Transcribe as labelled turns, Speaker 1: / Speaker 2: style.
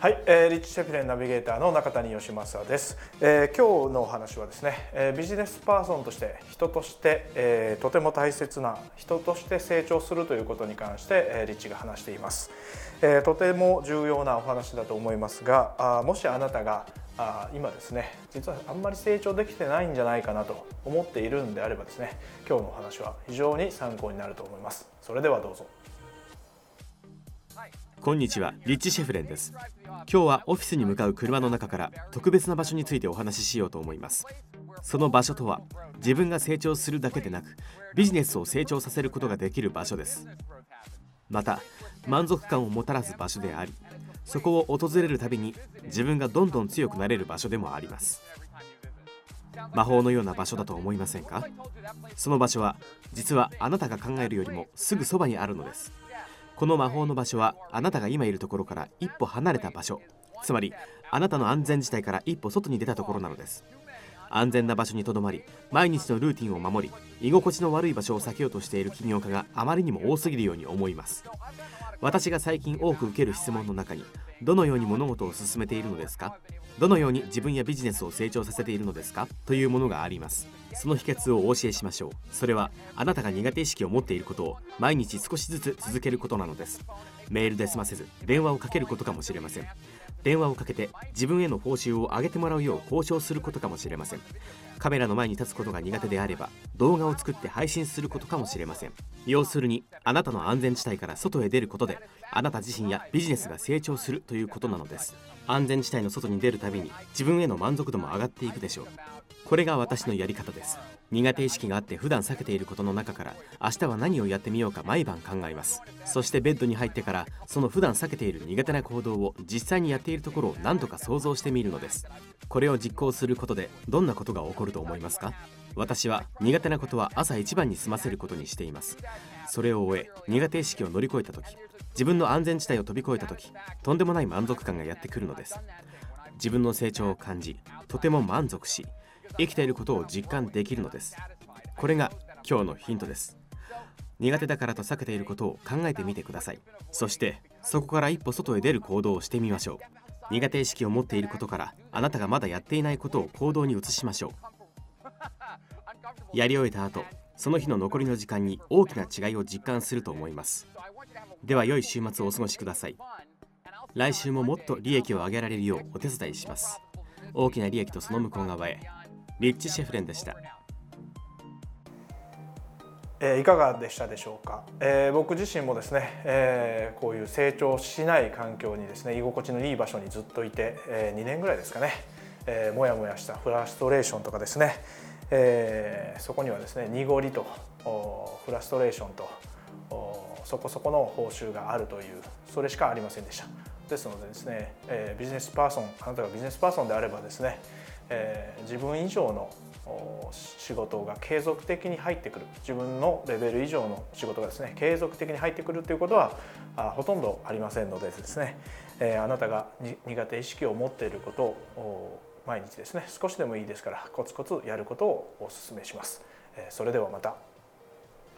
Speaker 1: はい、えー、リッチシェフレンナビゲーターの中谷義正です、えー、今日のお話はですね、えー、ビジネスパーソンとして人として、えー、とても大切な人として成長するということに関して、えー、リッチが話しています、えー、とても重要なお話だと思いますがあもしあなたがあ今ですね実はあんまり成長できてないんじゃないかなと思っているんであればですね今日のお話は非常に参考になると思います。それではどうぞ。はい。
Speaker 2: こんにちはリッチ・シェフレンです。今日はオフィスに向かう車の中から特別な場所についてお話ししようと思います。その場所とは自分が成長するだけでなくビジネスを成長させることができる場所です。また満足感をもたらす場所でありそこを訪れるたびに自分がどんどん強くなれる場所でもあります。魔法のような場所だと思いませんか？その場所は実はあなたが考えるよりもすぐそばにあるのです。この魔法の場所はあなたが今いるところから一歩離れた場所。つまりあなたの安全地帯から一歩外に出たところなのです。安全な場所にとどまり毎日のルーティンを守り居心地の悪い場所を避けようとしている起業家があまりにも多すぎるように思います。私が最近多く受ける質問の中にどのように物事を進めているのですか？どのように自分やビジネスを成長させているのですか？というものがあります。その秘訣をお教えしましょう。それはあなたが苦手意識を持っていることを毎日少しずつ続けることなのです。メールで済ませず電話をかけることかもしれません。電話をかけて自分への報酬を上げてもらうよう交渉することかもしれません。カメラの前に立つことが苦手であれば動画を作って配信することかもしれません。要するにあなたの安全地帯から外へ出ることであなた自身やビジネスが成長するということなのです。安全地帯の外に出るたびに自分への満足度も上がっていくでしょう。これが私のやり方です。苦手意識があって普段避けていることの中から明日は何をやってみようか毎晩考えます。そしてベッドに入ってからその普段避けている苦手な行動を実際にやっているところを何とか想像してみるのです。これを実行することでどんなことが起こると思いますか？私は苦手なことは朝一番に済ませることにしています。それを終え苦手意識を乗り越えた時自分の安全地帯を飛び越えた時とんでもない満足感がやってくるのです。自分の成長を感じとても満足し生きていることを実感できるのです。これが今日のヒントです。苦手だからと避けていることを考えてみてください。そしてそこから一歩外へ出る行動をしてみましょう。苦手意識を持っていることからあなたがまだやっていないことを行動に移しましょう。やり終えた後その日の残りの時間に大きな違いを実感すると思います。では良い週末をお過ごしください。来週ももっと利益を上げられるようお手伝いします。大きな利益とその向こう側へ。リッチ・シェフレンでした。
Speaker 1: え、いかがでしたでしょうか、えー、僕自身もですね、えー、こういう成長しない環境にですね居心地のいい場所にずっといて、えー、2年ぐらいですかね、えー、もやもやしたフラストレーションとかですね、え、そこにはですね濁りとフラストレーションとそこそこの報酬があるというそれしかありませんでした。ですのでですね、え、ビジネスパーソンあなたがビジネスパーソンであればですね、えー、自分以上の仕事が継続的に入ってくる自分のレベル以上の仕事がですね継続的に入ってくるということはあほとんどありませんのでですね、えー、あなたが苦手意識を持っていることを毎日ですね少しでもいいですからコツコツやることをお勧めします。え、それではまた。